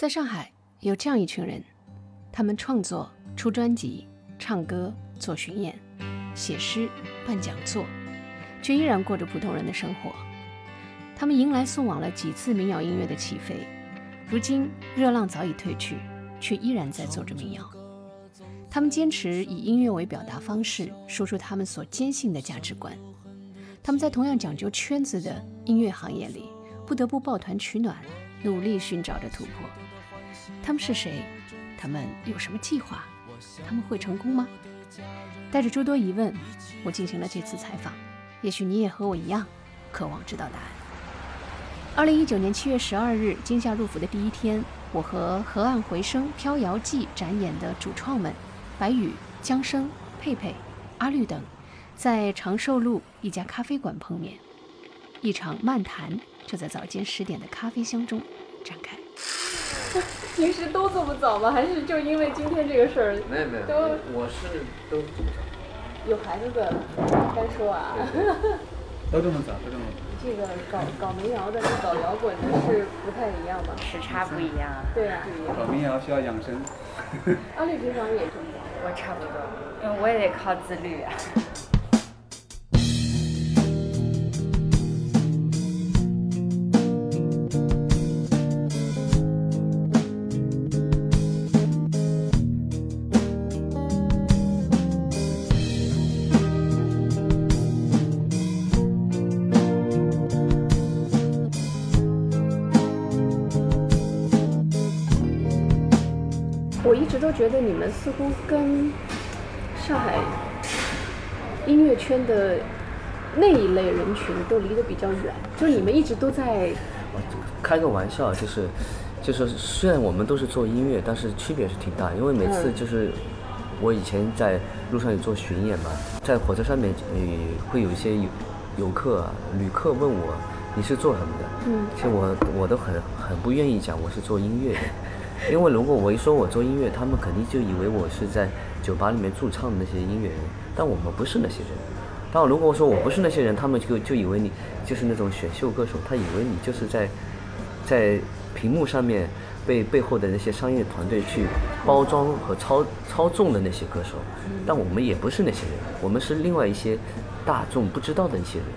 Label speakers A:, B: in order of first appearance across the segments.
A: 在上海有这样一群人，他们创作、出专辑、唱歌、做巡演、写诗、办讲座，却依然过着普通人的生活。他们迎来送往了几次民谣音乐的起飞，如今热浪早已退去，却依然在做着民谣。他们坚持以音乐为表达方式，说出他们所坚信的价值观。他们在同样讲究圈子的音乐行业里，不得不抱团取暖，努力寻找着突破。他们是谁？他们有什么计划？他们会成功吗？带着诸多疑问，我进行了这次采访。也许你也和我一样，渴望知道答案。二零一九年七月十二日，今夏入伏的第一天，我和《河岸回声·飘摇记》展演的主创们。白宇、江生、佩佩、阿绿等，在长寿路一家咖啡馆碰面，一场漫谈就在早间十点的咖啡香中展开。平时都这么早吗？还是就因为今天这个事儿？
B: 没有没有，
A: 都
B: 我是都这么早。
A: 有孩子的该说啊。
C: 都这么早，都这么早。
A: 这个搞搞民谣的跟搞摇滚的是不太一样吧？
D: 时差不一样。
A: 对啊。
C: 搞民谣需要养生。
A: 阿绿平常也这么早。
D: 我差不多，因为我也得靠自律啊。
A: 都觉得你们似乎跟上海音乐圈的那一类人群都离得比较远，就是你们一直都在。
B: 开个玩笑，就是就是虽然我们都是做音乐，但是区别是挺大，因为每次就是我以前在路上有做巡演嘛，在火车上面呃会有一些游游客啊、旅客问我你是做什么的，
A: 嗯，
B: 其实我我都很很不愿意讲我是做音乐的。因为如果我一说我做音乐，他们肯定就以为我是在酒吧里面驻唱的那些音乐人，但我们不是那些人。但如果说我不是那些人，他们就就以为你就是那种选秀歌手，他以为你就是在在屏幕上面被背后的那些商业团队去包装和操操纵的那些歌手。但我们也不是那些人，我们是另外一些大众不知道的一些人。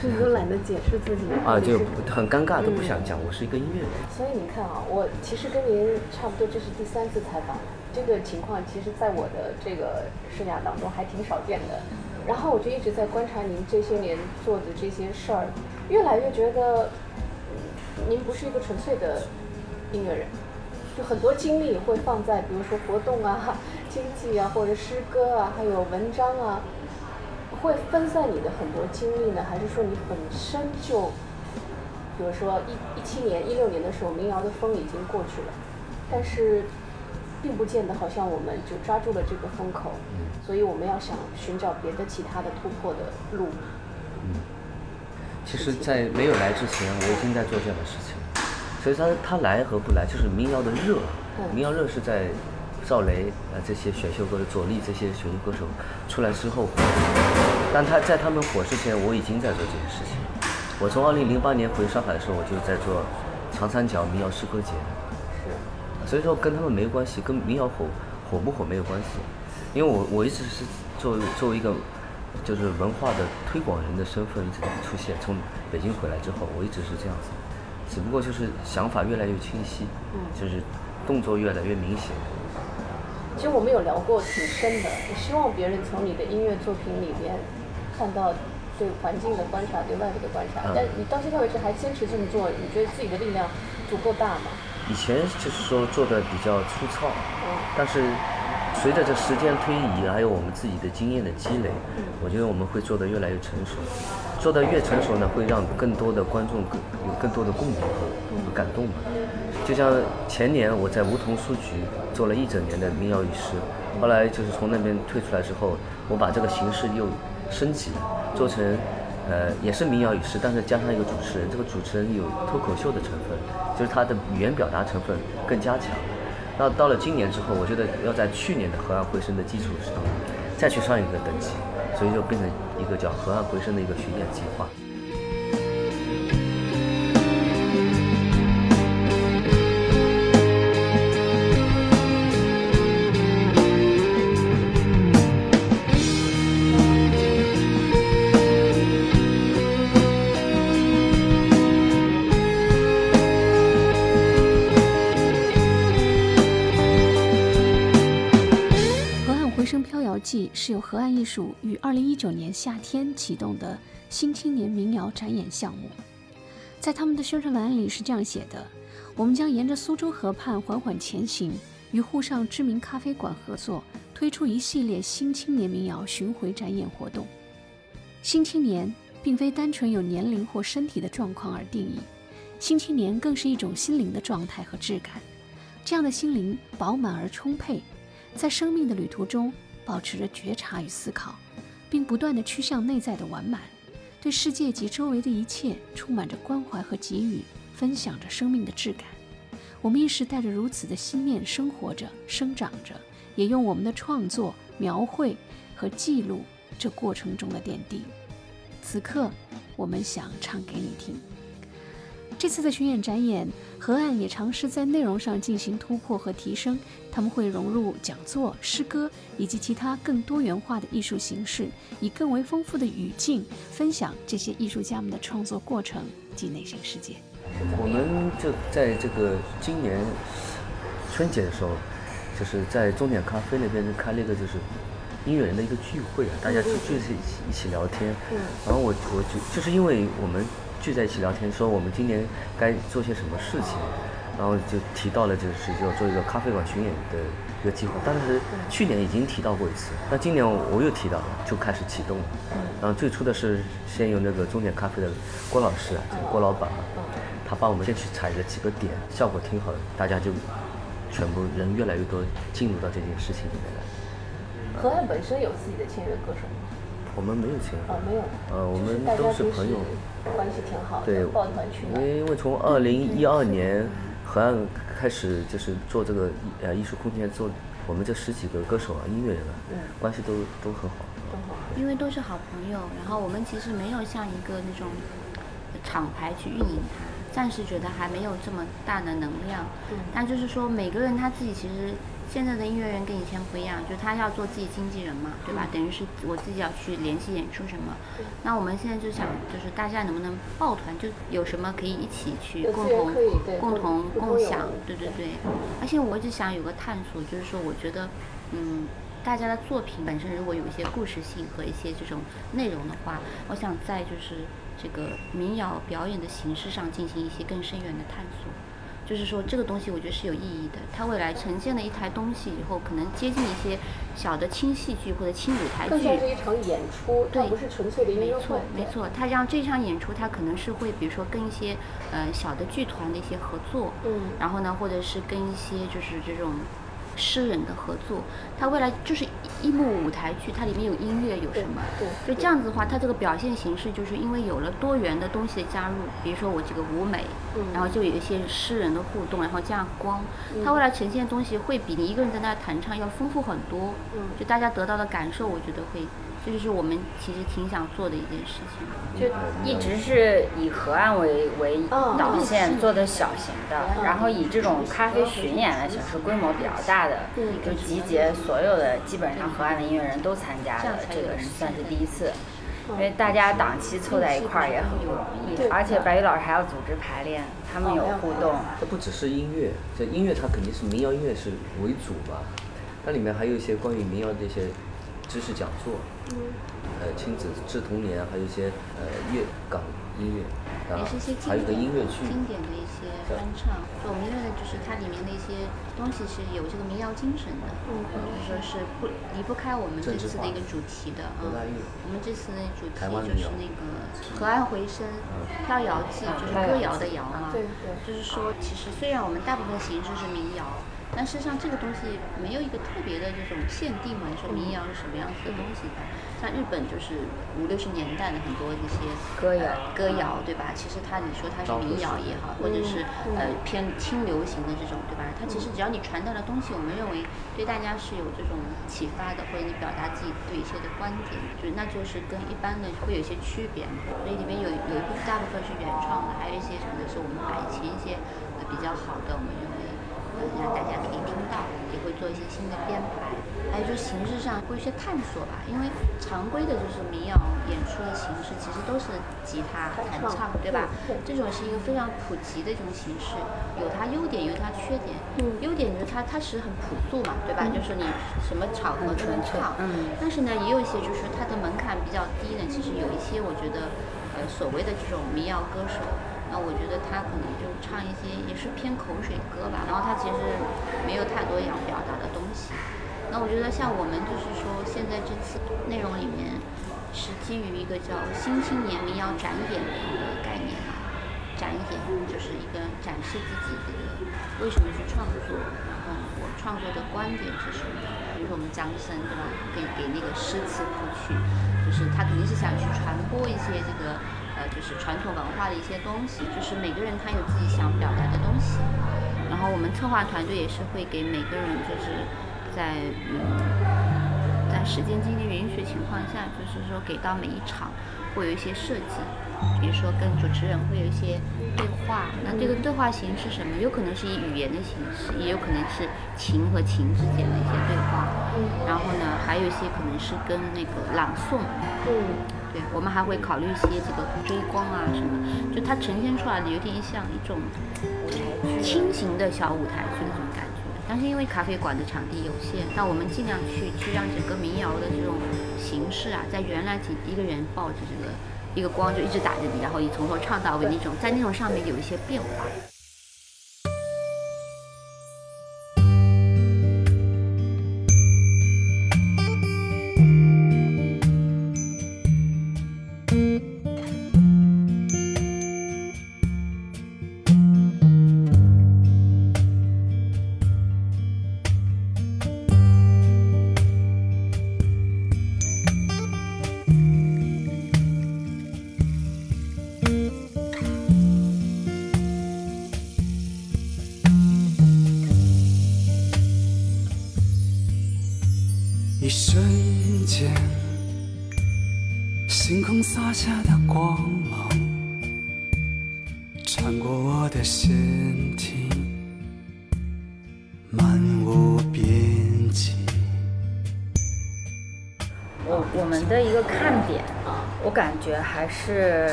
A: 是你都懒得解释自己
B: 啊，就很尴尬，都不想讲，我是一个音乐人。
A: 所以你看啊，我其实跟您差不多，这是第三次采访，这个情况其实在我的这个生涯当中还挺少见的。然后我就一直在观察您这些年做的这些事儿，越来越觉得您不是一个纯粹的音乐人，就很多精力会放在比如说活动啊、经济啊，或者诗歌啊，还有文章啊。会分散你的很多精力呢，还是说你本身就，比如说一一七年、一六年的时候，民谣的风已经过去了，但是并不见得好像我们就抓住了这个风口，所以我们要想寻找别的其他的突破的路。
B: 嗯，其实，在没有来之前，我已经在做这样的事情，所以他他来和不来，就是民谣的热，民谣热是在。赵雷啊，这些选秀歌手，左立这些选秀歌手出来之后火，但他在他们火之前，我已经在做这件事情。我从二零零八年回上海的时候，我就在做长三角民谣诗歌节，是所以说跟他们没有关系，跟民谣火火不火没有关系。因为我我一直是作为作为一个就是文化的推广人的身份一直出现。从北京回来之后，我一直是这样子，只不过就是想法越来越清晰，就是动作越来越明显。
A: 其实我们有聊过挺深的，我希望别人从你的音乐作品里边看到对环境的观察，对外部的观察。但你到现在为止还坚持这么做，你觉得自己的力量足够大吗？
B: 以前就是说做的比较粗糙，但是随着这时间推移，还有我们自己的经验的积累，我觉得我们会做得越来越成熟。做得越成熟呢，会让更多的观众更有更多的共鸣和感动嘛。就像前年我在梧桐书局做了一整年的民谣与诗，后来就是从那边退出来之后，我把这个形式又升级，做成呃也是民谣与诗，但是加上一个主持人，这个主持人有脱口秀的成分，就是他的语言表达成分更加强。那到了今年之后，我觉得要在去年的河岸回声的基础上再去上一个等级，所以就变成一个叫河岸回声的一个巡演计划。
E: 由河岸艺术于二零一九年夏天启动的新青年民谣展演项目。在他们的宣传栏里是这样写的：“我们将沿着苏州河畔缓缓前行，与沪上知名咖啡馆合作，推出一系列新青年民谣巡回展演活动。新青年并非单纯有年龄或身体的状况而定义，新青年更是一种心灵的状态和质感。这样的心灵饱满而充沛，在生命的旅途中保持着觉察与思考，并不断地趋向内在的完满。”对世界及周围的一切充满着关怀和给予，分享着生命的质感。我们亦是带着如此的心念生活着、生长着，也用我们的创作描绘和记录这过程中的点滴。此刻，我们想唱给你听。这次的巡演展演，河岸也尝试在内容上进行突破和提升。他们会融入讲座、诗歌以及其他更多元化的艺术形式，以更为丰富的语境分享这些艺术家们的创作过程及内心世界。
B: 我们就在这个今年春节的时候，就是在终点咖啡那边开了一个就是音乐人的一个聚会啊，大家聚聚在一起一起聊天。嗯然后我我就就是因为我们。聚在一起聊天，说我们今年该做些什么事情，然后就提到了就是要做一个咖啡馆巡演的一个计划。当时去年已经提到过一次，那今年我又提到了，就开始启动了。然后最初的是先有那个终点咖啡的郭老师啊，郭老板啊，他帮我们先去踩了几个点，效果挺好的，大家就全部人越来越多进入到这件事情里面来。
E: 河岸本身有自己的签约歌手吗？
B: 我们没有签。
E: 哦，没有。
B: 呃，我们都是朋友。
E: 关系挺好的，
B: 对，
E: 抱团取暖。
B: 因为从二零一二年河岸开始就是做这个呃艺术空间，做我们这十几个歌手啊、音乐人啊，关系都都很好。
E: 都好。
F: 因为都是好朋友，然后我们其实没有像一个那种厂牌去运营它，暂时觉得还没有这么大的能量。嗯。但就是说，每个人他自己其实。现在的音乐人跟以前不一样，就他要做自己经纪人嘛，对吧？等于是我自己要去联系演出什么。那我们现在就想，就是大家能不能抱团，就有什么可以一起去共同共同共享，对对对。而且我一直想有个探索，就是说，我觉得，嗯，大家的作品本身如果有一些故事性和一些这种内容的话，我想在就是这个民谣表演的形式上进行一些更深远的探索。就是说，这个东西我觉得是有意义的。它未来呈现了一台东西以后，可能接近一些小的轻戏剧或者轻舞台剧。
E: 更像是一场演出，
F: 对，
E: 不是纯粹的音乐
F: 会。没错，没错。它让这场演出，它可能是会，比如说跟一些呃小的剧团的一些合作，嗯，然后呢，或者是跟一些就是这种。诗人的合作，它未来就是一幕舞台剧，它里面有音乐，有什么？
E: 对，
F: 就这样子的话，它这个表现形式就是因为有了多元的东西的加入，比如说我这个舞美，然后就有一些诗人的互动，然后加上光，它未来呈现的东西会比你一个人在那弹唱要丰富很多。嗯，就大家得到的感受，我觉得会。这就是我们其实挺想做的一件事情，
D: 就一直是以河岸为为导线做的小型的，然后以这种咖啡巡演的形式，规模比较大的，就集结所有的基本上河岸的音乐人都参加的，这个是算是第一次，因为大家档期凑在一块儿也很不容易，而且白宇老师还要组织排练，他们有互动。
B: 这不只是音乐，这音乐它肯定是民谣音乐是为主吧，它里面还有一些关于民谣的一些知识讲座。呃，亲子致童年，还有一些呃粤港音乐，
F: 也是一些
B: 还有个音乐剧，
F: 经典的一些翻唱。就我们因为就是它里面的一些东西是有这个民谣精神的，就是说是不离不开我们这次的一个主题的啊。我们这次的主题就是那个河岸回声，飘摇记，就是歌谣的谣嘛。
E: 对对。
F: 就是说，其实虽然我们大部分形式是民谣。但事实上，这个东西没有一个特别的这种限定嘛？你说民谣是什么样子的东西？像日本就是五六十年代的很多一些
D: 歌谣，
F: 歌谣对吧？其实它你说它是民谣也好，或者是呃偏轻流行的这种对吧？它其实只要你传达的东西，我们认为对大家是有这种启发的，或者你表达自己对一些的观点，就那就是跟一般的会有一些区别。所以里面有有一部分大部分是原创的，还有一些什么是我们把以前一些比较好的我们。让大家可以听到，也会做一些新的编排。还有就形式上会有一些探索吧，因为常规的就是民谣演出的形式，其实都是吉他弹唱，对吧？这种是一个非常普及的一种形式，有它优点，有它缺点。优点就是它它其实很朴素嘛，对吧？就是你什么场合都能唱。嗯。但是呢，也有一些就是它的门槛比较低的，其实有一些我觉得，呃，所谓的这种民谣歌手，那我觉得他可能就唱一些也是偏口水歌吧，然后他其实没有太多要表达的东西。那我觉得像我们就是说，现在这次内容里面是基于一个叫“新青年民谣展演”的一个概念啊，展演就是一个展示自己这个为什么去创作，然后我创作的观点是什么。比如说我们张生对吧，给给那个诗词谱曲，就是他肯定是想去传播一些这个，就是传统文化的一些东西，就是每个人他有自己想表达的东西。然后我们策划团队也是会给每个人就是。在嗯，在时间精力允许情况下，就是说给到每一场会有一些设计，比如说跟主持人会有一些对话。那这个对话形式什么？有可能是以语言的形式，也有可能是情和情之间的一些对话。然后呢，还有一些可能是跟那个朗诵。嗯，对，我们还会考虑一些这个追光啊什么，就它呈现出来的有点像一种轻型的小舞台剧那种感觉。但是因为咖啡馆的场地有限，那我们尽量去去让整个民谣的这种形式啊，在原来几一个人抱着这个一个光就一直打着你，然后你从头唱到尾那种，在那种上面有一些变化。是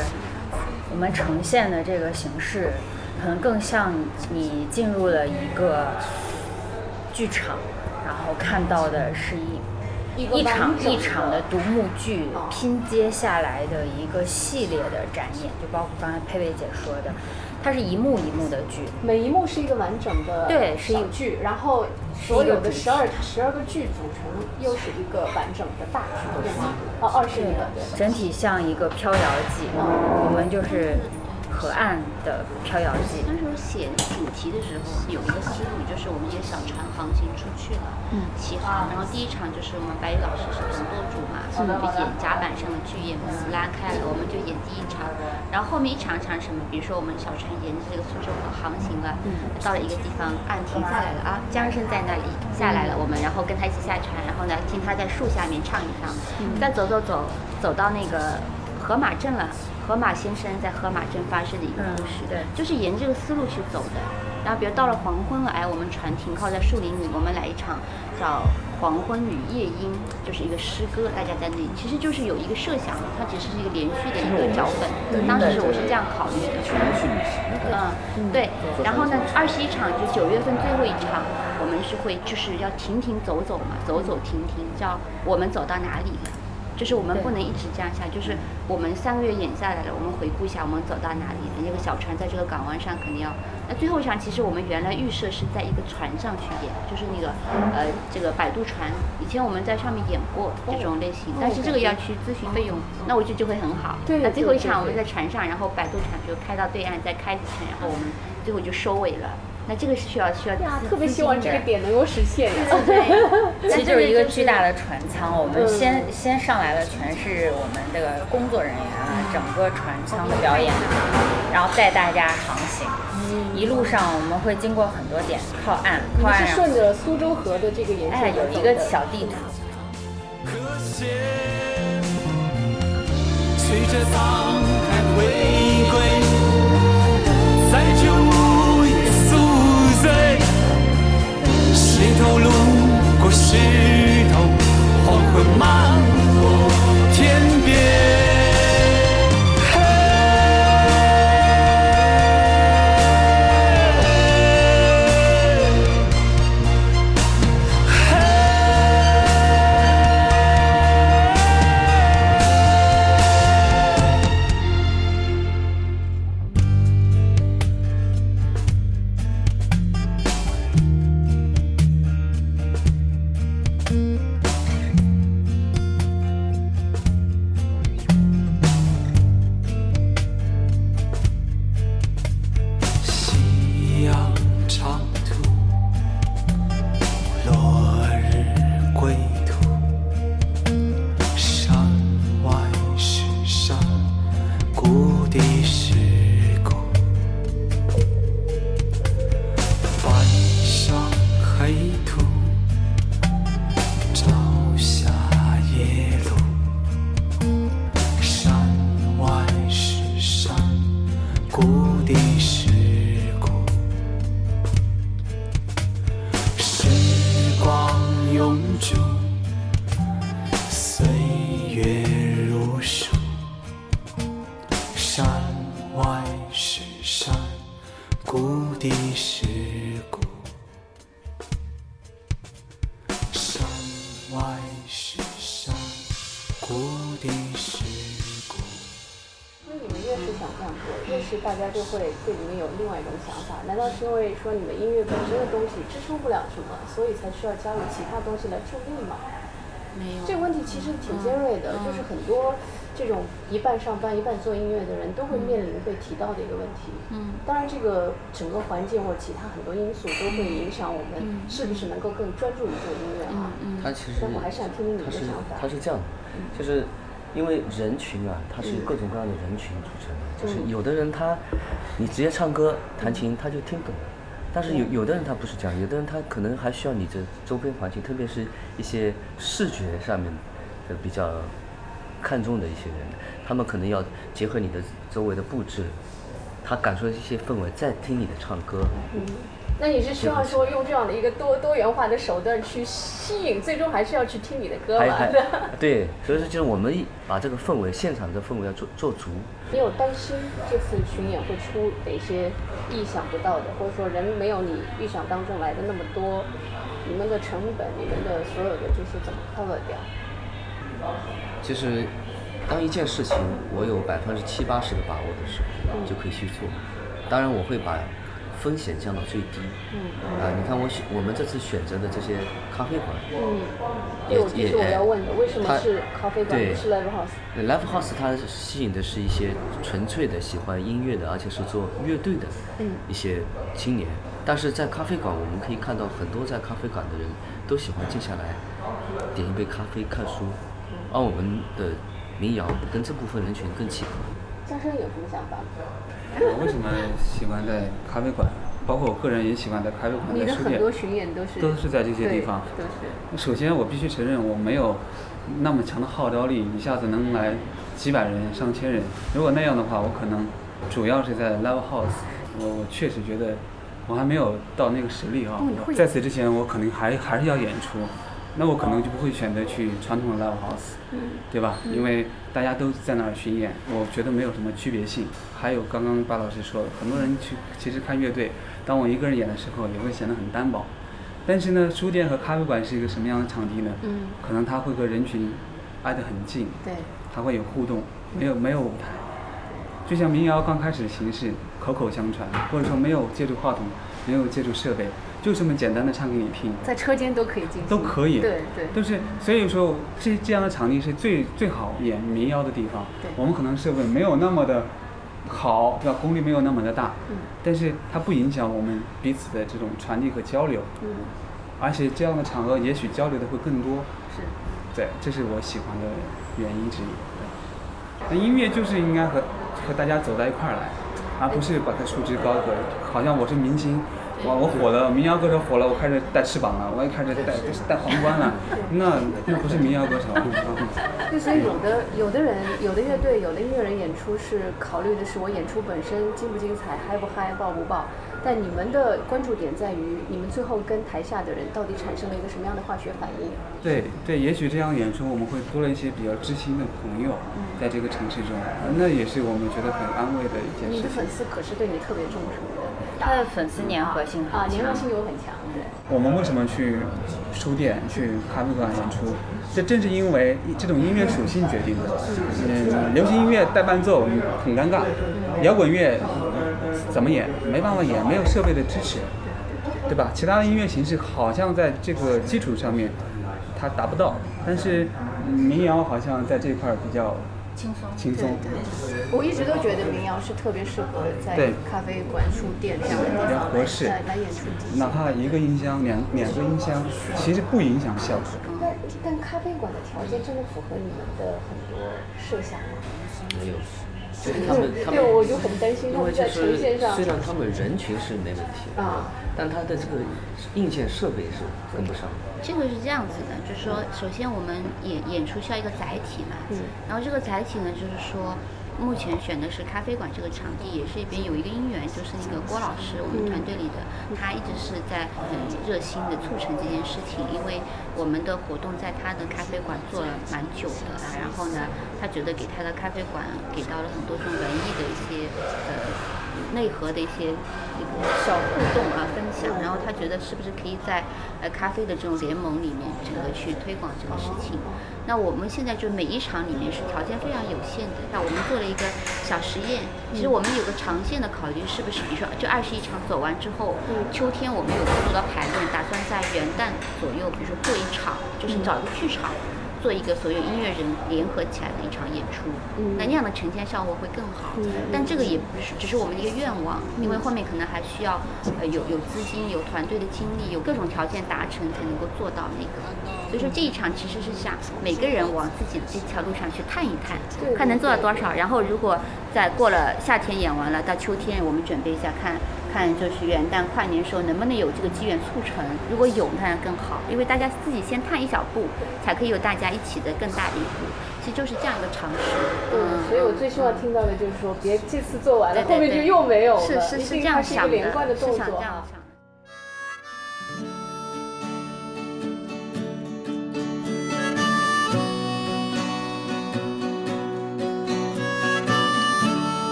F: 我们呈现的这个形式，可能更像你进入了一个剧场，然后看到的是一。一场一场的独幕剧拼接下来的一个系列的展演，就包括刚才佩佩姐说的，它是一幕一幕的剧，
A: 每一幕是一个完整的
F: 对，是一
A: 剧，然后所有的十二十二个剧组成又是一个完整的大剧，对吗？哦，二十个，
F: 整体像一个飘摇记，我们就是。河岸的飘摇记。那时候写主题的时候有一个思路，就是我们一个小船航行出去了，嗯，起航。然后第一场就是我们白宇老师是总舵主嘛，我们就演甲板上的剧演拉开了，我们就演第一场。然后后面一场场什么？比如说我们小船沿着这个苏州河航行了，到了一个地方，岸停下来了啊，江生在那里下来了，我们然后跟他一起下船，然后呢听他在树下面唱一唱，再走走走走到那个河马镇了。河马先生在河马镇发生的一个故事，对，就是沿这个思路去走的。然后，比如到了黄昏了，哎，我们船停靠在树林里，我们来一场叫《黄昏与夜莺》，就是一个诗歌，大家在那里，其实就是有一个设想，它其实是一个连续的一个脚本。当时我是这样考虑的。
B: 全是旅行的。
F: 嗯，对。然后呢，二十一场就九月份最后一场，我们是会就是要停停走走嘛，走走停停，叫我们走到哪里了。就是我们不能一直这样下，就是我们三个月演下来了，我们回顾一下我们走到哪里了。那个小船在这个港湾上肯定要，那最后一场其实我们原来预设是在一个船上去演，就是那个呃这个摆渡船，以前我们在上面演过这种类型，但是这个要去咨询费用，那我觉得就会很好。那最后一场我们在船上，然后摆渡船就开到对岸，再开几圈，然后我们最后就收尾了。那这个是需要需要
A: 呀，特别希望这个点能够实现。
D: 对，其实就是一个巨大的船舱，我们先先上来的，全是我们这个工作人员啊，整个船舱的表演啊，然后带大家航行。一路上我们会经过很多点，靠岸，靠岸。
A: 是顺着苏州河的这个沿线哎，
D: 有一个小地图。随着沧海回归，石头路过
A: 石头黄昏漫过天边。永久。另外一种想法。难道是因为说你们音乐本身的东西支撑不了什么，所以才需要加入其他东西来助力吗？
F: 没有。
A: 这个问题其实挺尖锐的，就是很多这种一半上班一半做音乐的人都会面临被提到的一个问题。
F: 嗯，
A: 当然这个整个环境或者其他很多因素都会影响我们是不是能够更专注于做音乐啊。
F: 嗯
B: 他其实
A: 但我还是想听听你的想法。
B: 他是这样的，就是因为人群啊，它是由各种各样的人群组成的，就是有的人他你直接唱歌弹琴他就听懂了。但是有有的人他不是这样，有的人他可能还需要你的周边环境，特别是一些视觉上面的比较看重的一些人，他们可能要结合你的周围的布置，他感受一些氛围，再听你的唱歌。
A: 那你是希望说用这样的一个多多元化的手段去吸引，最终还是要去听你的歌嘛？
B: 还还 对，所以说就是我们一把这个氛围，现场的氛围要做做足。
A: 你有担心这次巡演会出哪些意想不到的，或者说人没有你预想当中来的那么多？你们的成本，你们的所有的这些怎么 cover 掉？
B: 其实，当一件事情我有百分之七八十的把握的时候，就可以去做。当然，我会把风险降到最低。
A: 嗯
B: 啊，你看我选我们这次选择的这些咖啡馆，
A: 嗯，
B: 也
A: 也是我
B: 也
A: 要问的，为什么是咖啡馆不是 live
B: house？Live House 它吸引的是一些纯粹的喜欢音乐的，而且是做乐队的
A: 嗯
B: 一些青年。但是在咖啡馆，我们可以看到很多在咖啡馆的人都喜欢静下来，点一杯咖啡看书，而我们的民谣跟这部分人群更契合。
A: 张生有什么想法？
C: 我为什么喜欢在咖啡馆？包括我个人也喜欢在咖啡馆、在书店
A: 的很多。巡演都是
C: 都是在这些地方
A: 都是。
C: 首先，我必须承认我没有那么强的号召力，一下子能来几百人、上千人。如果那样的话，我可能主要是在 live house。我我确实觉得我还没有到那个实力啊。在此之前，我可能还还是要演出，那我可能就不会选择去传统的 live house，对吧？因为大家都在那儿巡演，我觉得没有什么区别性。还有刚刚巴老师说的，很多人去其实看乐队，当我一个人演的时候，也会显得很单薄。但是呢，书店和咖啡馆是一个什么样的场地呢？
A: 嗯
C: 可能它会和人群挨得很近，
A: 对，
C: 它会有互动，没有没有舞台。就像民谣刚开始的形式，口口相传，或者说没有借助话筒，没有借助设备，就这么简单的唱给你听，
A: 在车间都可以进行。
C: 都可以。
A: 对对。
C: 都是所以说这这样的场地是最最好演民谣的地方
A: 对。
C: 我们可能设备没有那么的好，对吧？功率没有那么的大，
A: 嗯
C: 但是它不影响我们彼此的这种传递和交流。
A: 嗯，
C: 而且这样的场合也许交流的会更多。
A: 是。
C: 对，这是我喜欢的原因之一。那音乐就是应该和和大家走到一块儿来，而不是把它束之高阁，好像我是明星，哇，我火了，民谣歌手火了，我开始带翅膀了，我也开始带带皇冠了，那那不是民谣歌手 啊。
A: 对，所以有的有的人、有的乐队、有的音乐人演出是考虑的是我演出本身精不精彩、嗨不嗨、爆不爆。但你们的关注点在于你们最后跟台下的人到底产生了一个什么样的化学反应？
C: 对对，也许这样演出我们会多了一些比较知心的朋友，在这个城市中，那也是我们觉得很安慰的一件事情
A: 你的粉。丝可是对你特别重视的
D: 他的粉丝粘合性
A: 啊，
D: 很强
A: 粘合。性又很强，对。
C: 我们为什么去书店、去咖啡馆演出？这正是因为这种音乐属性决定的。嗯，流行音乐带伴奏很尴尬，摇滚乐怎么演？没办法演，没有设备的支持，对吧？其他的音乐形式好像在这个基础上面它达不到，但是嗯民谣好像在这块儿比较
F: 轻松。
C: 轻松。
A: 我一直都觉得民谣是特别适合在咖啡馆、书店这样的地方
C: 合适
A: 来来演出。
C: 哪怕一个音箱、两两个音箱，其实不影响效果。
A: 但但咖啡馆的条件真的符合你们的很多设想吗？
B: 没有，就是他们他们
A: 对，我就很担心他
B: 因为
A: 们在
B: 就是
A: 呈现上
B: 虽然他们人群是没问题
A: 啊，
B: 但他的这个硬件设备是跟不上。
F: 这个是这样子的，就是说，首先我们演演出需要一个载体嘛，
A: 嗯。
F: 然后这个载体呢，就是说，目前选的是咖啡馆这个场地，也是一边有一个因缘，就是那个郭老师，我们团队里的，他一直是在很热心的促成这件事情，因为我们的活动在他的咖啡馆做了蛮久的了，然后呢，他觉得给他的咖啡馆给到了很多这种文艺的一些呃内核的一些这个小互动啊分享，然后他觉得是不是可以在呃咖啡的这种联盟里面整个去推广这个事情。那我们现在就每一场里面是条件非常有限的，那我们做了一个小实验。其实我们有个长线的考虑，是不是比如说这二十一场走完之后，秋天我们有做到排练，打算在元旦左右，比如说做一场，就是找一个剧场。做一个所有音乐人联合起来的一场演出，那那样的呈现效果会更好。但这个也不是只是我们的一个愿望，因为后面可能还需要呃有有资金、有团队的精力、有各种条件达成才能够做到那个。所以说这一场其实是想每个人往自己的这条路上去探一探，看能做到多少。然后如果在过了夏天演完了，到秋天我们准备一下看。看，就是元旦跨年时候能不能有这个机缘促成？如果有，当然更好，因为大家自己先探一小步，才可以有大家一起的更大的一步。其实就是这样一个尝试。
A: 嗯，所以我最希望听到的就是说，别这次做完了，后面就又没有了。
F: 是是是这样想的，
A: 是
F: 想这样想。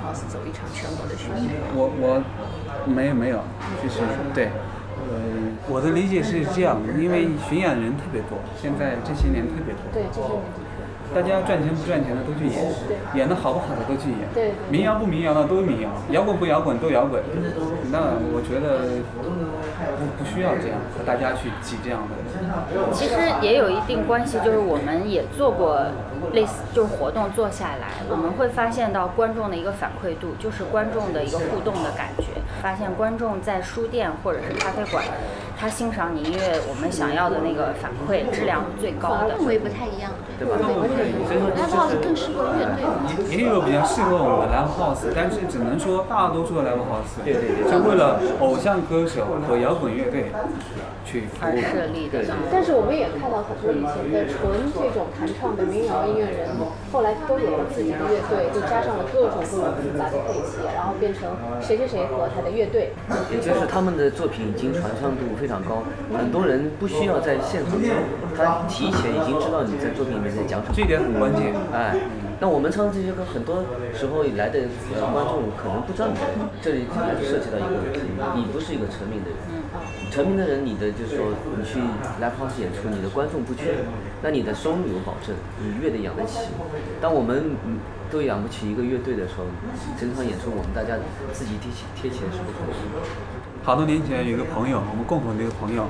A: House 走一场全国的巡演？
C: 我我没有没有，就是对，呃，我的理解是这样的，因为巡演人特别多，现在这些年特别多。
A: 对，这些年。
C: 大家赚钱不赚钱的都去演，演的好不好的都去演，
A: 对，
C: 民谣不民谣的都民谣，摇滚不摇滚都摇滚。那我觉得不不需要这样和大家去挤这样的。
D: 其实也有一定关系，就是我们也做过类似就是活动做下来，我们会发现到观众的一个反馈度，就是观众的一个互动的感觉，发现观众在书店或者是咖啡馆。他欣赏你音乐，我们想要的那个反馈质量最高的
F: 氛围不太一样，对吧？Live house 更适合乐队。
C: 也有比较适合我们 Live house，但是只能说大多数的 Live house 对对对是为了偶像歌手和摇滚乐队去
D: 而设立的。
A: 但是我们也看到很多以前的纯这种弹唱的民谣音乐人，后来都有了自己的乐队，就加上了各种各种复杂的配器，然后变成谁谁谁和他的乐队。
B: 也就是他们的作品已经传唱度非常。高，很多人不需要在现场唱，他提前已经知道你在作品里面在讲什么，
C: 这点很关键。
B: 哎，那我们唱这些歌，很多时候来的呃观众可能不知道你，这里还是涉及到一个问题，你不是一个成名的人，成名的人，你的就是说你去 live house 演出，你的观众不缺，那你的收入有保证，你乐得养得起。当我们都养不起一个乐队的时候，整场演出我们大家自己贴钱贴钱是不可能的。
C: 好多年前有一个朋友，我们共同的一个朋友，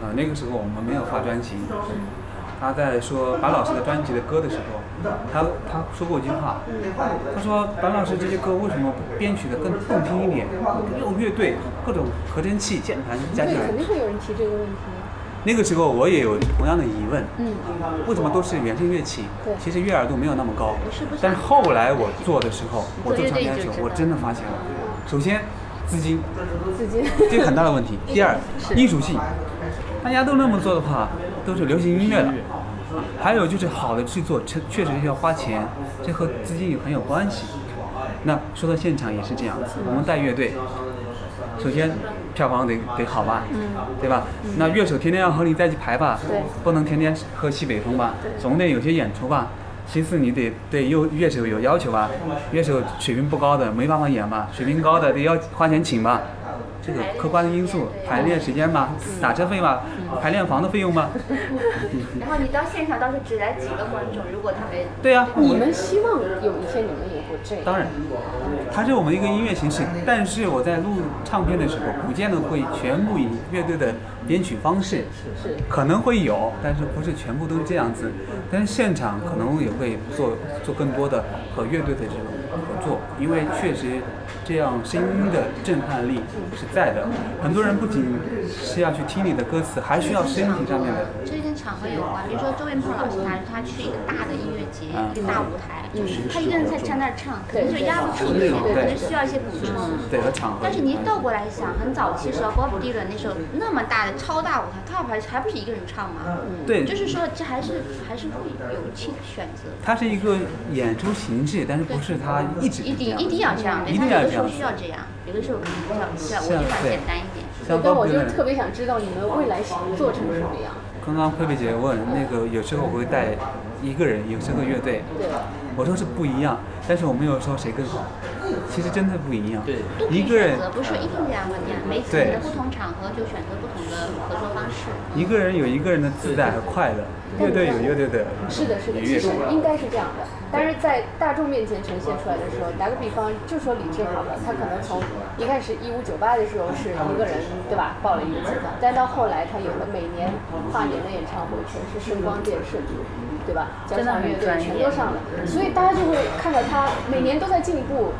C: 呃，那个时候我们没有发专辑，他在说白老师的专辑的歌的时候，他他说过一句话，他说白老师这些歌为什么编曲的更动听一点，用乐队各种合成器键盘加进来？
A: 肯定会有人提这个问题。
C: 那个时候我也有同样的疑问，嗯，为什么都是原声乐器？
A: 对，
C: 其实悦耳度没有那么高。但是后来我做的时候，我做唱片的时候，我真的发现了，首先。资金，
A: 资金，
C: 这个很大的问题。第二，艺术性，大家都那么做的话，都是流行音乐了。还有就是好的制作，确确实是要花钱，这和资金也很有关系。那说到现场也是这样，我们带乐队，首先票房得得好吧，对吧？那乐手天天要和你在一起排吧，不能天天喝西北风吧，总得有些演出吧。其次，你得对乐乐手有要求吧，乐手水平不高的没办法演吧，水平高的得要花钱请吧。这个客观的因素，排练时间嘛，打车费嘛，排练房的费用嘛。
F: 然后你到现场倒是只来几个观众，如果他们
C: 对呀、我
A: 你们希望有一天你们也会这样？
C: 当然，它是我们一个音乐形式，但是我在录唱片的时候，不见得会全部以乐队的编曲方式，
A: 是。
C: 可能会有，但是不是全部都这样子。但是现场可能也会做做更多的和乐队的这种合作，因为确实这样声音的震撼力是在的。很多人不仅是要去听你的歌词，还需要身体上面的。
F: 这跟场合有关，比如说周云鹏老师他他去一个大的音乐节，
C: 嗯
F: 一个大舞台，就是他一个人在站那儿唱，肯定就压不住的，可能需要一些补充。
C: 对和场合
F: 但是你倒过来想，很早期时候，Bob Dylan 那时候那么大的超大舞台，他还还不是一个人唱吗？
C: 对，
F: 就是说这还是还是会有去选择。
C: 他是一个演出形式，但是不是他一直
F: 一定一定要这样，他
C: 定要这样
F: 有的时候需要这样，有的时候可能需要需要，我就想简单一点。
C: 像
A: 但我就特别想知道你们未来想做成什么样。
C: 刚刚佩佩姐问那个，有时候我会带一个人，有时候乐队。
A: 对，
C: 我说是不一样，但是我没有说谁更好，其实真的不一样。
B: 对
F: 都可以
C: 一个人
F: 选择，不是一定这样的呀。每次你的不同场合就选择不同的合作方式。
C: 一个人有一个人的自在和快乐，乐队有乐队的
A: 是的，是的，其实
C: 感。
A: 应该是这样的。但是在大众面前呈现出来的时候，打个比方，就说李志好了，他可能从一开始一五九八的时候是一个人，对吧，报了一个集团，但到后来他有了每年跨年的演唱会，全是声光电设计，对吧？交响乐队全都上了，所以大家就会看到他每年都在进步，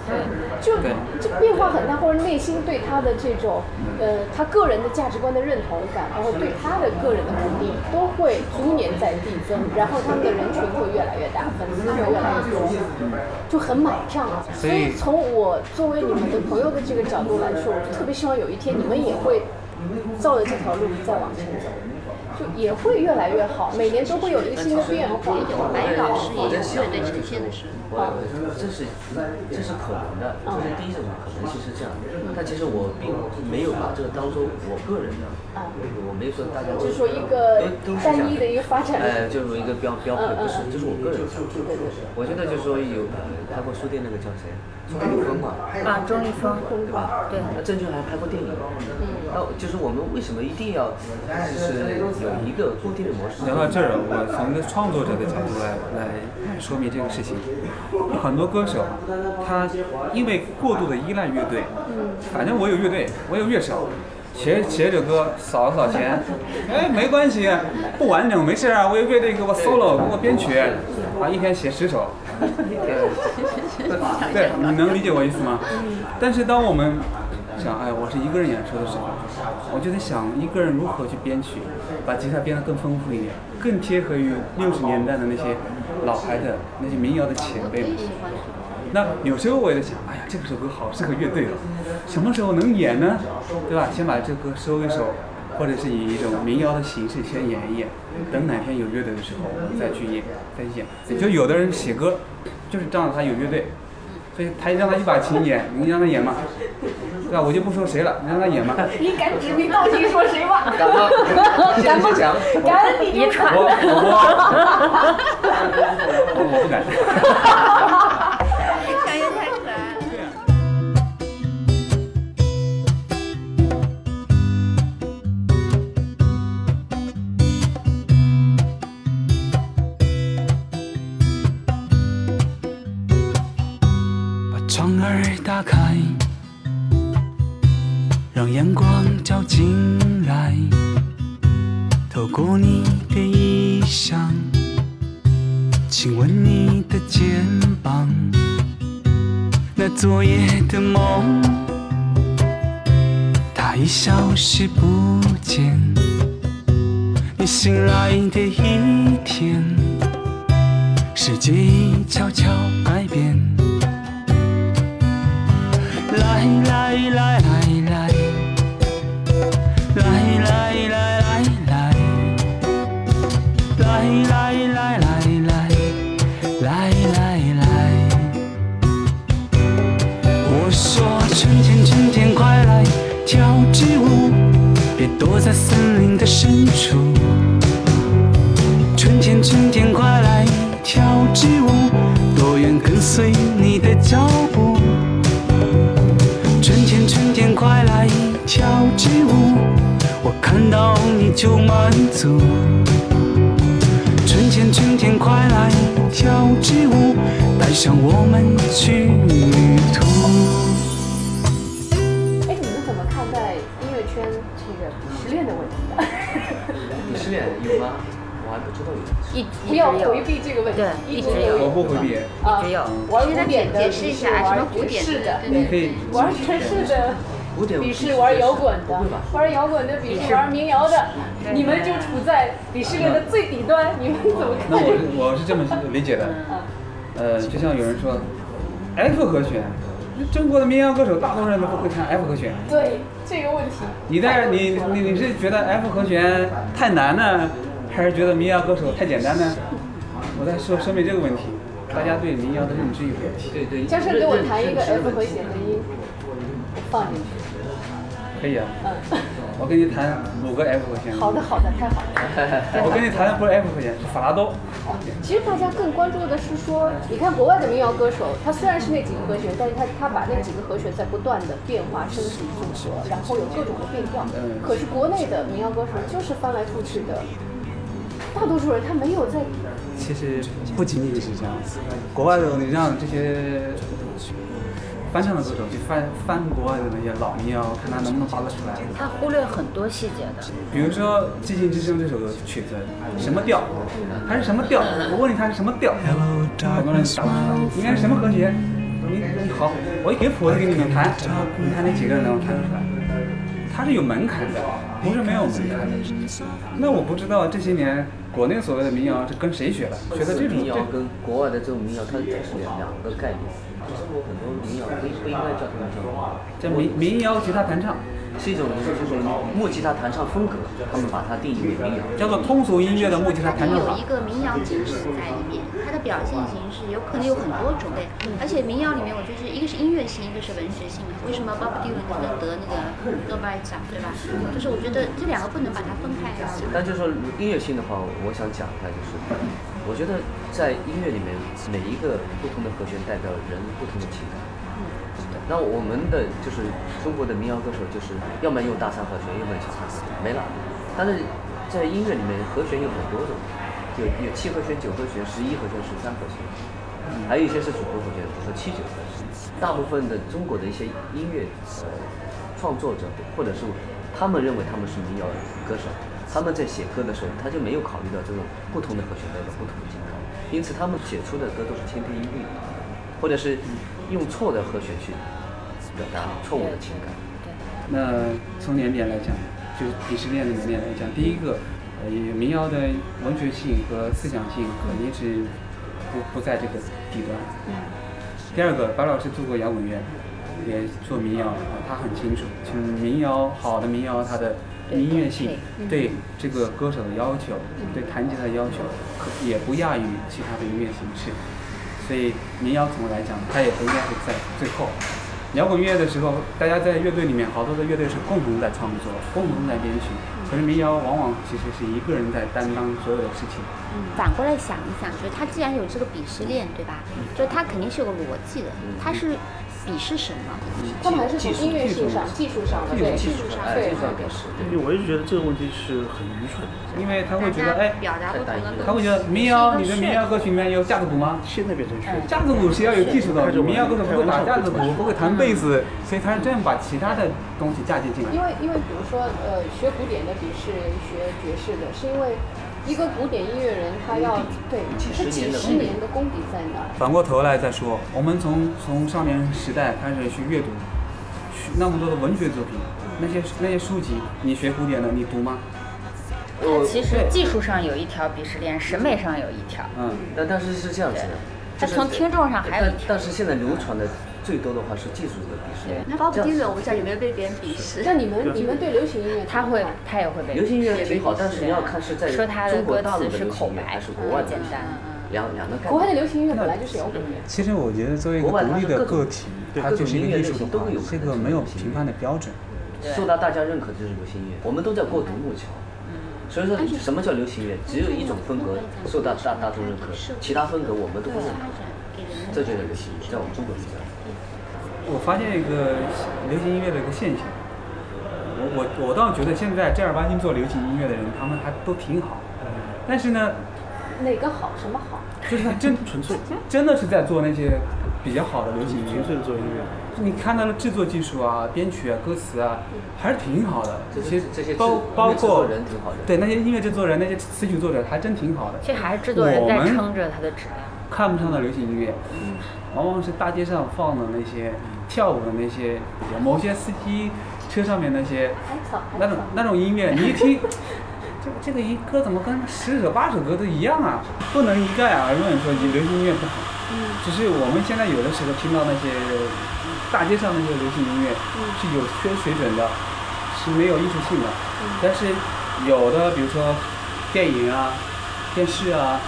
A: 就
C: 对
A: 就变化很大，或者内心对他的这种呃他个人的价值观的认同感，包括对他的个人的肯定，都会逐年在递增，然后他们的人群会越来越大，粉丝会越来越多，就很买账。所以从我作为你们的朋友的这个角度来说，我就特别希望有一天你们也会照着这条路再往前走。就也会越来越好，每年都会有一个新的变化。
F: 有也有乐队呈现的时候。
B: 我这是这是可能的，这是第一种可能性是这样。但其实我并没有把这个当做我个人的，我没有说大家都
A: 就是说一个
B: 都都是
A: 单一
B: 这样
A: 的一个发展
B: 哎，就是一个标标配，不是，这是我个人的。我觉得就是说有拍过书店那个叫谁，钟立峰嘛，
D: 啊，钟立峰，
B: 对吧？
D: 对
B: 那郑钧还拍过电影，那就是我们为什么一定要就是有一个固定的模式？
C: 聊到这儿，我从一个创作者的角度来来说明这个事情。很多歌手，他因为过度的依赖乐队，反正我有乐队，我有乐手，写写着歌扫扫钱，哎，没关系，不完整没事啊，我有乐队给我 solo，给我编曲，啊，一天写十首。对，你能理解我意思吗？但是当我们想，哎，我是一个人演出的时候，我就在想一个人如何去编曲，把吉他编得更丰富一点，更贴合于六十年代的那些老牌的那些民谣的前辈们。那有时候我也在想，哎呀，这首歌好适合乐队哦，什么时候能演呢？对吧？先把这歌收一收，或者是以一种民谣的形式先演一演，等哪天有乐队的时候我们再去演，再演。就有的人写歌，就是仗着他有乐队，所以他让他一把琴演，你让他演吗？对吧？我就不说谁了，你让他演吧？
A: 你敢指名道姓说谁吗？
B: 敢吗？
A: 敢不？
B: 讲，
A: 敢你就
C: 我我我 我不敢。
G: 阳光照进来，透过你的衣裳，亲吻你的肩膀。那昨夜的梦，它已消失不见。你醒来的一天，世界已悄悄改变。来来来来，春天快来跳支舞，多远跟随你的脚步。春天，春天快来跳支舞，我看到你就满足。春天，春天，快来跳支舞，带上我们去旅途。
D: 一
A: 不要回避这个问题
D: 对，
A: 一
D: 一直有
C: 我不回避，
A: 啊
D: 一直有。
A: 玩古典的
F: 解释一下
A: 玩
F: 什么古典
A: 爵士的，
F: 对
C: 你可以
A: 玩爵士的
B: 古典
A: 鄙视玩摇滚的玩摇滚的鄙视玩民谣的，你们就处在鄙视链的最底端，你们怎么
C: 那
A: 看？
C: 我我是这么理解的，呃，就像有人说，F 和弦，中国的民谣歌手大多数人都不会弹 F 和弦。
A: 对这个问题，
C: 你在你你你是觉得 F 和弦太难呢，还是觉得民谣歌手太简单呢？我在说说明这个问题，大家对民谣的认知有问题。
B: 对对。
A: 江生给我弹一个 F 和弦的音，我放进去。
C: 可以啊，
A: 嗯，
C: 我给你弹五个 F 和弦。
A: 好的好的，太好了。
C: 我给你弹的不是 F 和弦，是法拉多。
A: 其实大家更关注的是说，你看国外的民谣歌手，他虽然是那几个和弦，但是他他把那几个和弦在不断的变化、升级、组合，然后有各种的变调。
C: 嗯
A: 可是国内的民谣歌手就是翻来覆去的，多数人他没有在
C: 其实不仅仅是这样子，国外的你让这些翻唱的歌手去翻翻国外的那些老民谣，看他能不能发得出来。
D: 他忽略很多细节的。
C: 比如说《寂静之声》这首曲子，什么调？它是什么调？我问你它是什么调，好多人答不出来。应该是什么和弦？你你好，我一给谱子给你们弹，你看那几个人能弹出来？它是有门槛的，不是没有门槛的。那我不知道这些年国内所谓的民谣是跟谁学的？学的这种
B: 民谣跟国外的这种民谣，它它是两两个概念。很多民谣不不应该叫他们叫
C: 叫民民谣吉他弹唱，
B: 是一种就是木吉他弹唱风格，他们把它定义为民谣。
C: 叫做通俗音乐的木吉他弹唱法
F: 有一。个民谣精神在里面，它的表现形式有可能有很多种类，而且民谣里面我觉得是一个是音乐性，一个是文学性的。为什么 Bob Dylan 能得那个诺贝尔奖，对吧？就是我觉得这两个不能把它分开来。
B: 但就是说音乐性的话，我想讲一下，就是我觉得在音乐里面，每一个不同的和弦代表人不同的情感。那我们的就是中国的民谣歌手，就是要么用大三和弦，要么小三和弦，没了。但是在音乐里面，和弦有很多种，有有七和弦、九和弦、十一和弦、十三和弦，还有一些是组合和弦，比如说七九和弦。大部分的中国的一些音乐呃创作者，或者是他们认为他们是民谣歌手，他们在写歌的时候，他就没有考虑到这种不同的和弦代表不同的情感，因此他们写出的歌都是千篇一律，或者是用错的和弦去表达错误的情感。
C: 那从两点来讲，就是鄙视链的两点来讲，第一个，呃，民谣的文学性和思想性肯定是不不在这个底端。第二个，白老师做过摇滚乐，也做民谣，呃他很清楚，就是民谣好的民谣，它的音乐性对这个歌手的要求，对弹吉他的要求，可也不亚于其他的音乐形式。所以民谣怎么来讲，它也不应该是在最后。摇滚乐的时候，大家在乐队里面，好多的乐队是共同在创作，共同在编曲。可是民谣往往其实是一个人在担当所有的事情。
F: 嗯反过来想一想，就是他既然有这个鄙视链，对吧？就是他肯定是有个逻辑的，他是鄙视什么？
A: 他们还是从音乐性上、技术上的对
B: 技术上，哎，
A: 对
B: 技术上表示，
H: 因为我一直觉得这个问题是很愚蠢的。
C: 因为他会觉得，哎，
F: 表达不同的东西，
C: 他会觉得民谣，你的民谣歌曲里面有架子鼓吗？
H: 现在变成炫
C: 架子鼓是要有技术的，你民谣歌手不会打架子鼓，不会弹贝斯，所以他是这样把其他的东西嫁接进来。
A: 因为因为比如说呃学古典的比是学爵士的，是因为一个古典音乐人他要对
B: 几
A: 他几
B: 十年的
A: 十年的功底在哪儿。
C: 反过头来再说，我们从从少年时代开始去阅读，去那么多的文学作品，那些那些书籍，你学古典的你读吗？
D: 它其实技术上有一条鄙视链，审美上有一条。
C: 嗯，
B: 但但是是这样子的，
D: 它从听众上还有一条
B: 但是现在流传的最多的话是技术的鄙视链。
F: 那 Bob Dylan 我不知道有没有被别人鄙视？
A: 那你们你们对流行音乐
D: 他会他也会被
B: 流行音乐挺好，但是你要看是在
D: 说他的
B: 中国
D: 歌
B: 大陆的
D: 词是口
B: 流行音乐还，是国外的
D: 简单。
B: 两两个概念
A: 国外的。流行音乐本来就是摇滚乐。
C: 其实我觉得作为一个独立的个体，它就是一个艺术的话，是一个没有评判的标准。
B: 受到大家认可就是流行音乐，我们都在过独木桥。所以说，什么叫流行音乐？只有一种风格受到大大众认可，其他风格我们都不认可，这就是流行乐，在我们中国是这样。
C: 我发现一个流行音乐的一个现象，我我我倒觉得现在正儿八经做流行音乐的人，他们还都挺好。但是呢，
A: 哪个好？什么好？
C: 就是他真
H: 纯粹，
C: 真的是在做那些比较好的流行音乐
H: 纯。粹的做音乐。
C: 你看到了制作技术啊、编曲啊、歌词啊，还是挺好的。
B: 这
C: 些
B: 些这些
C: 包包括
B: 人挺好的
C: 对那些音乐制作人、那些词曲作者还真挺好的。
D: 这还是制作人在撑着它的质量。
C: 看不上的流行音乐，往往是大街上放的那些跳舞的那些，某些司机车上面那些那种那种音乐，你一听，这这个一歌怎么跟十首八首歌都一样啊？不能一概而论说你流行音乐不好，只是我们现在有的时候听到那些大街上那些流行音乐是有缺水准的，是没有艺术性的，但是有的比如说电影啊、电视啊。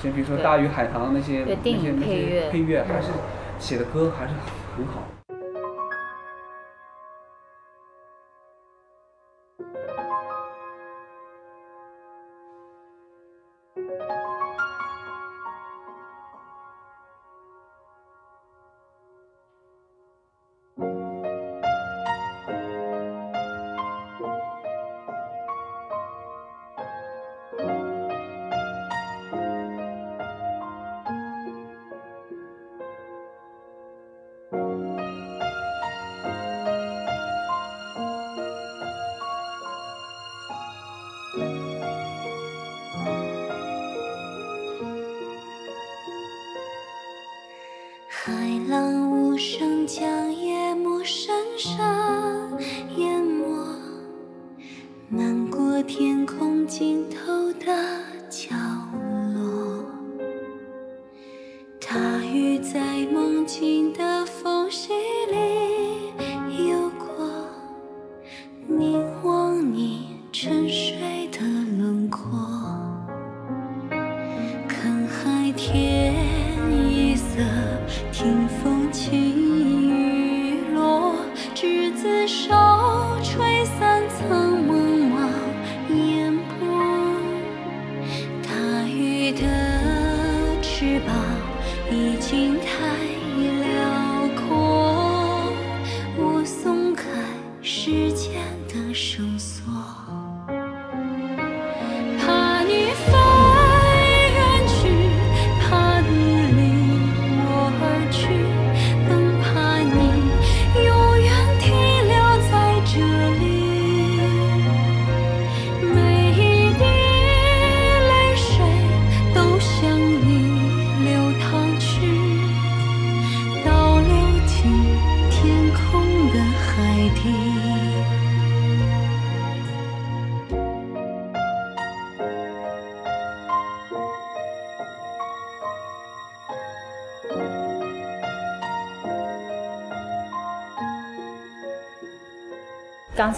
C: 像比如说《大鱼海棠》那些那些那些
D: 配乐。
C: 配乐还是写的歌还是很好。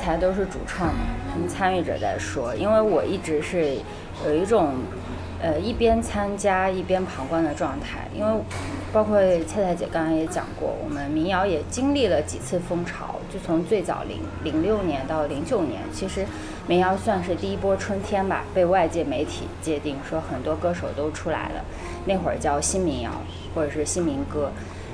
D: 才都是主创跟参与者在说，因为我一直是有一种呃一边参加一边旁观的状态，因为包括菜菜姐刚才也讲过，我们民谣也经历了几次风潮，就从最早零零六年到零九年，其实民谣算是第一波春天吧，被外界媒体界定说很多歌手都出来了，那会儿叫新民谣或者是新民歌。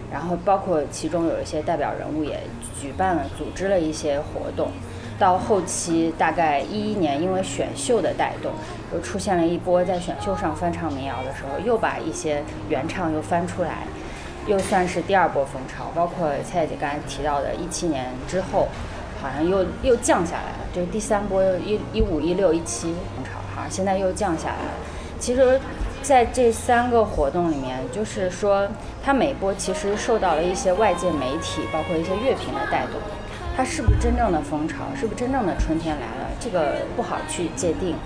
D: 然后包括其中有一些代表人物也举办了、组织了一些活动。到后期大概一一年，因为选秀的带动，又出现了一波在选秀上翻唱民谣的时候，又把一些原唱又翻出来，又算是第二波风潮。包括蔡姐刚才提到的，一七年之后，好像又又降下来了，就是第三波一一五、一六、一七风潮哈，现在又降下来了。其实，在这三个活动里面，就是说，它每波其实受到了一些外界媒体，包括一些乐评的带动。它是不是真正的风潮？是不是真正的春天来了？这个不好去界定。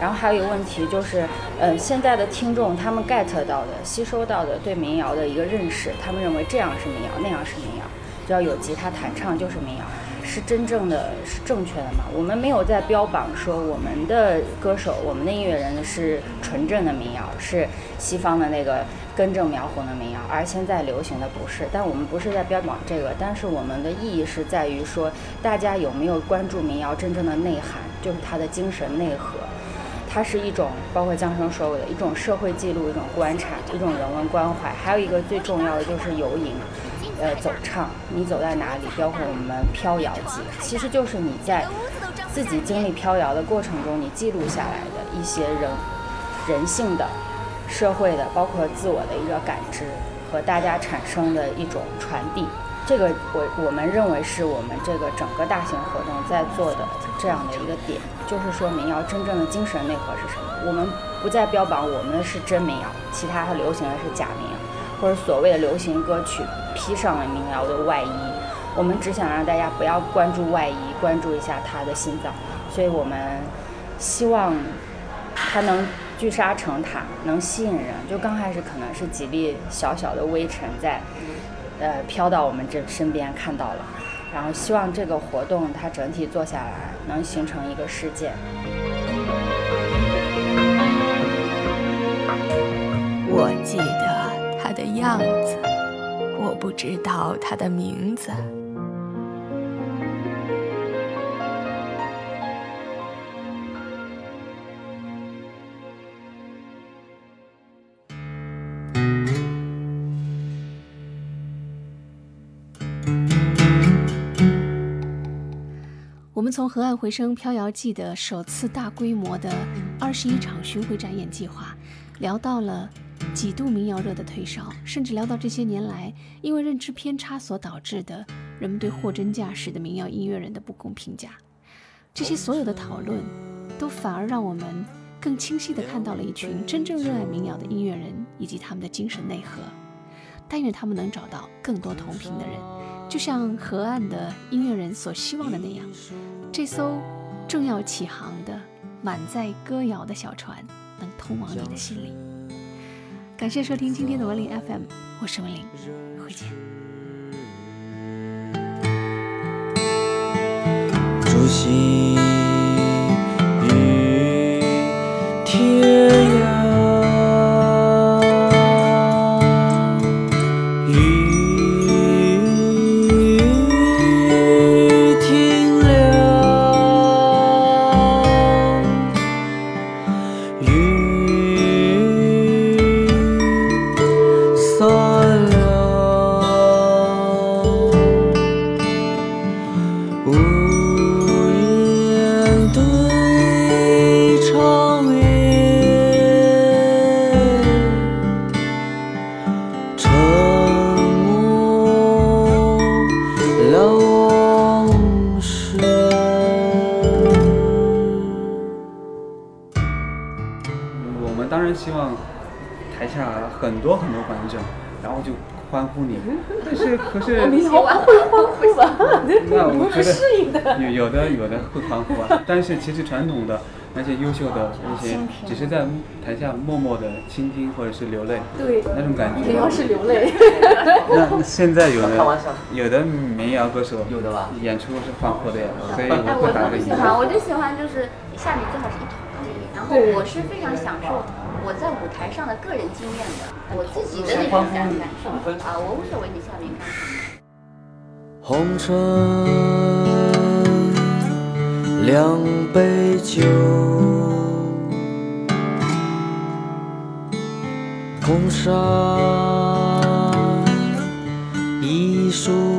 D: 然后还有一个问题就是，呃，现在的听众他们 get 到的、吸收到的对民谣的一个认识，他们认为这样是民谣，那样是民谣，只要有吉他弹唱就是民谣，是真正的是正确的吗？我们没有在标榜说我们的歌手、我们的音乐人是纯正的民谣，是西方的那个根正苗红的民谣，而现在流行的不是。但我们不是在标榜这个，但是我们的意义是在于说，大家有没有关注民谣真正的内涵，就是它的精神内核。它是一种，包括江生说过的一种社会记录，一种观察，一种人文关怀，还有一个最重要的就是游吟。呃走唱，你走在哪里，包括我们飘摇记，其实就是你在自己经历飘摇的过程中，你记录下来的一些人人性的、社会的，包括自我的一个感知和大家产生的一种传递。这个我我们认为是我们这个整个大型活动在做的这样的一个点，就是说民谣真正的精神内核是什么？我们不再标榜我们是真民谣，其他流行的是假民谣，或者所谓的流行歌曲披上了民谣的外衣。我们只想让大家不要关注外衣，关注一下他的心脏。所以我们希望他能聚沙成塔，能吸引人。就刚开始可能是几粒小小的微尘在。呃，飘到我们这身边看到了，然后希望这个活动它整体做下来能形成一个事件。
I: 我记得他的样子，我不知道他的名字。
E: 我们从河岸回声飘摇记的首次大规模的二十一场巡回展演计划，聊到了几度民谣热的退烧，甚至聊到这些年来因为认知偏差所导致的人们对货真价实的民谣音乐人的不公评价。这些所有的讨论，都反而让我们更清晰地看到了一群真正热爱民谣的音乐人以及他们的精神内核。但愿他们能找到更多同频的人，就像河岸的音乐人所希望的那样。这艘正要起航的满载歌谣的小船，能通往你的心里。感谢收听今天的文林 FM，我是文林，回见。
C: 但是其实传统的那些优秀的那些，只是在台下默默的倾听或者是流泪，
E: 对，
C: 那种感觉。
E: 民谣是流泪。
C: 那现在有的有的民谣歌手
B: 有的吧，
C: 演出是欢呼的呀，所以我会打个
F: 喜欢，我就喜欢就是下面最好是一团然后我是非常享受我在舞台上的个人经验的，我自己的那种感感受啊，我无所谓你下面干什么。
J: 红尘。两杯酒，空山一束